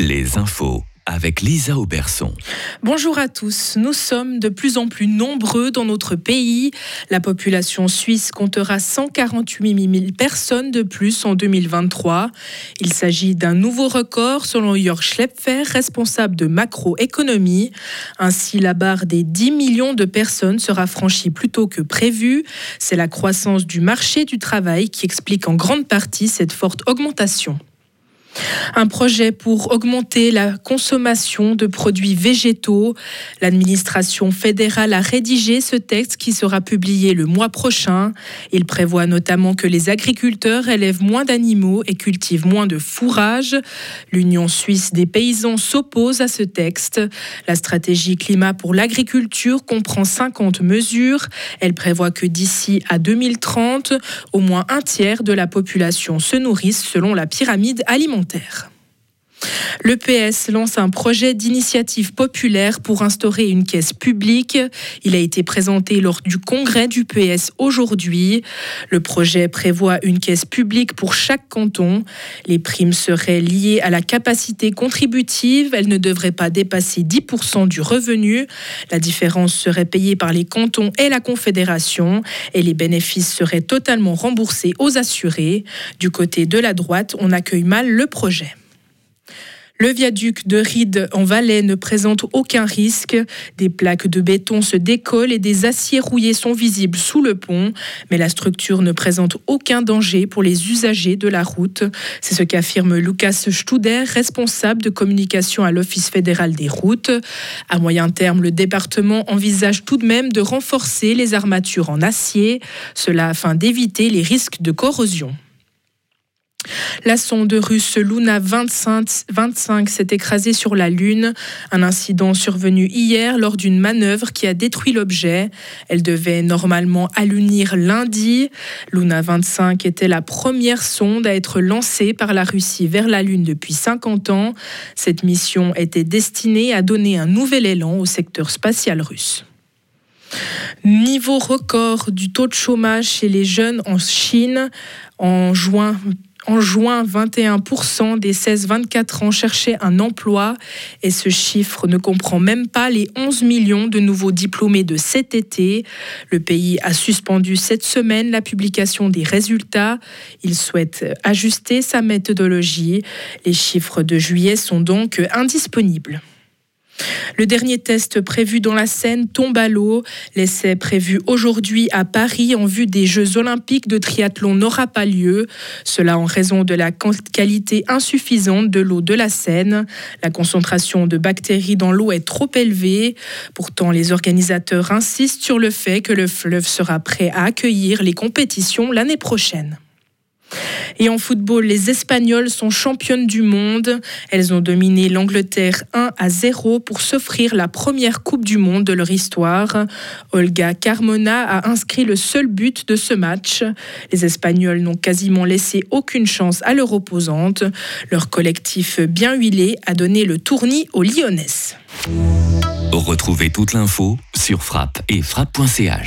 Les infos avec Lisa Auberson. Bonjour à tous. Nous sommes de plus en plus nombreux dans notre pays. La population suisse comptera 148 000 personnes de plus en 2023. Il s'agit d'un nouveau record selon Jörg Schlepfer, responsable de macroéconomie. Ainsi, la barre des 10 millions de personnes sera franchie plus tôt que prévu. C'est la croissance du marché du travail qui explique en grande partie cette forte augmentation. Un projet pour augmenter la consommation de produits végétaux. L'administration fédérale a rédigé ce texte qui sera publié le mois prochain. Il prévoit notamment que les agriculteurs élèvent moins d'animaux et cultivent moins de fourrage. L'Union suisse des paysans s'oppose à ce texte. La stratégie climat pour l'agriculture comprend 50 mesures. Elle prévoit que d'ici à 2030, au moins un tiers de la population se nourrisse selon la pyramide alimentaire. tegen. Le PS lance un projet d'initiative populaire pour instaurer une caisse publique. Il a été présenté lors du congrès du PS aujourd'hui. Le projet prévoit une caisse publique pour chaque canton. Les primes seraient liées à la capacité contributive. Elles ne devraient pas dépasser 10% du revenu. La différence serait payée par les cantons et la Confédération et les bénéfices seraient totalement remboursés aux assurés. Du côté de la droite, on accueille mal le projet. Le viaduc de Ride en Valais ne présente aucun risque. Des plaques de béton se décollent et des aciers rouillés sont visibles sous le pont, mais la structure ne présente aucun danger pour les usagers de la route. C'est ce qu'affirme Lucas Studer, responsable de communication à l'Office fédéral des routes. À moyen terme, le département envisage tout de même de renforcer les armatures en acier, cela afin d'éviter les risques de corrosion. La sonde russe Luna 25, s'est écrasée sur la Lune, un incident survenu hier lors d'une manœuvre qui a détruit l'objet. Elle devait normalement allunir lundi. Luna 25 était la première sonde à être lancée par la Russie vers la Lune depuis 50 ans. Cette mission était destinée à donner un nouvel élan au secteur spatial russe. Niveau record du taux de chômage chez les jeunes en Chine en juin en juin, 21% des 16-24 ans cherchaient un emploi et ce chiffre ne comprend même pas les 11 millions de nouveaux diplômés de cet été. Le pays a suspendu cette semaine la publication des résultats. Il souhaite ajuster sa méthodologie. Les chiffres de juillet sont donc indisponibles. Le dernier test prévu dans la Seine tombe à l'eau. L'essai prévu aujourd'hui à Paris en vue des Jeux olympiques de triathlon n'aura pas lieu. Cela en raison de la qualité insuffisante de l'eau de la Seine. La concentration de bactéries dans l'eau est trop élevée. Pourtant, les organisateurs insistent sur le fait que le fleuve sera prêt à accueillir les compétitions l'année prochaine. Et en football, les Espagnols sont championnes du monde. Elles ont dominé l'Angleterre 1 à 0 pour s'offrir la première Coupe du Monde de leur histoire. Olga Carmona a inscrit le seul but de ce match. Les Espagnols n'ont quasiment laissé aucune chance à leur opposante. Leur collectif bien huilé a donné le tournis aux Lyonnaises. Retrouvez toute l'info sur frappe et frappe.ch.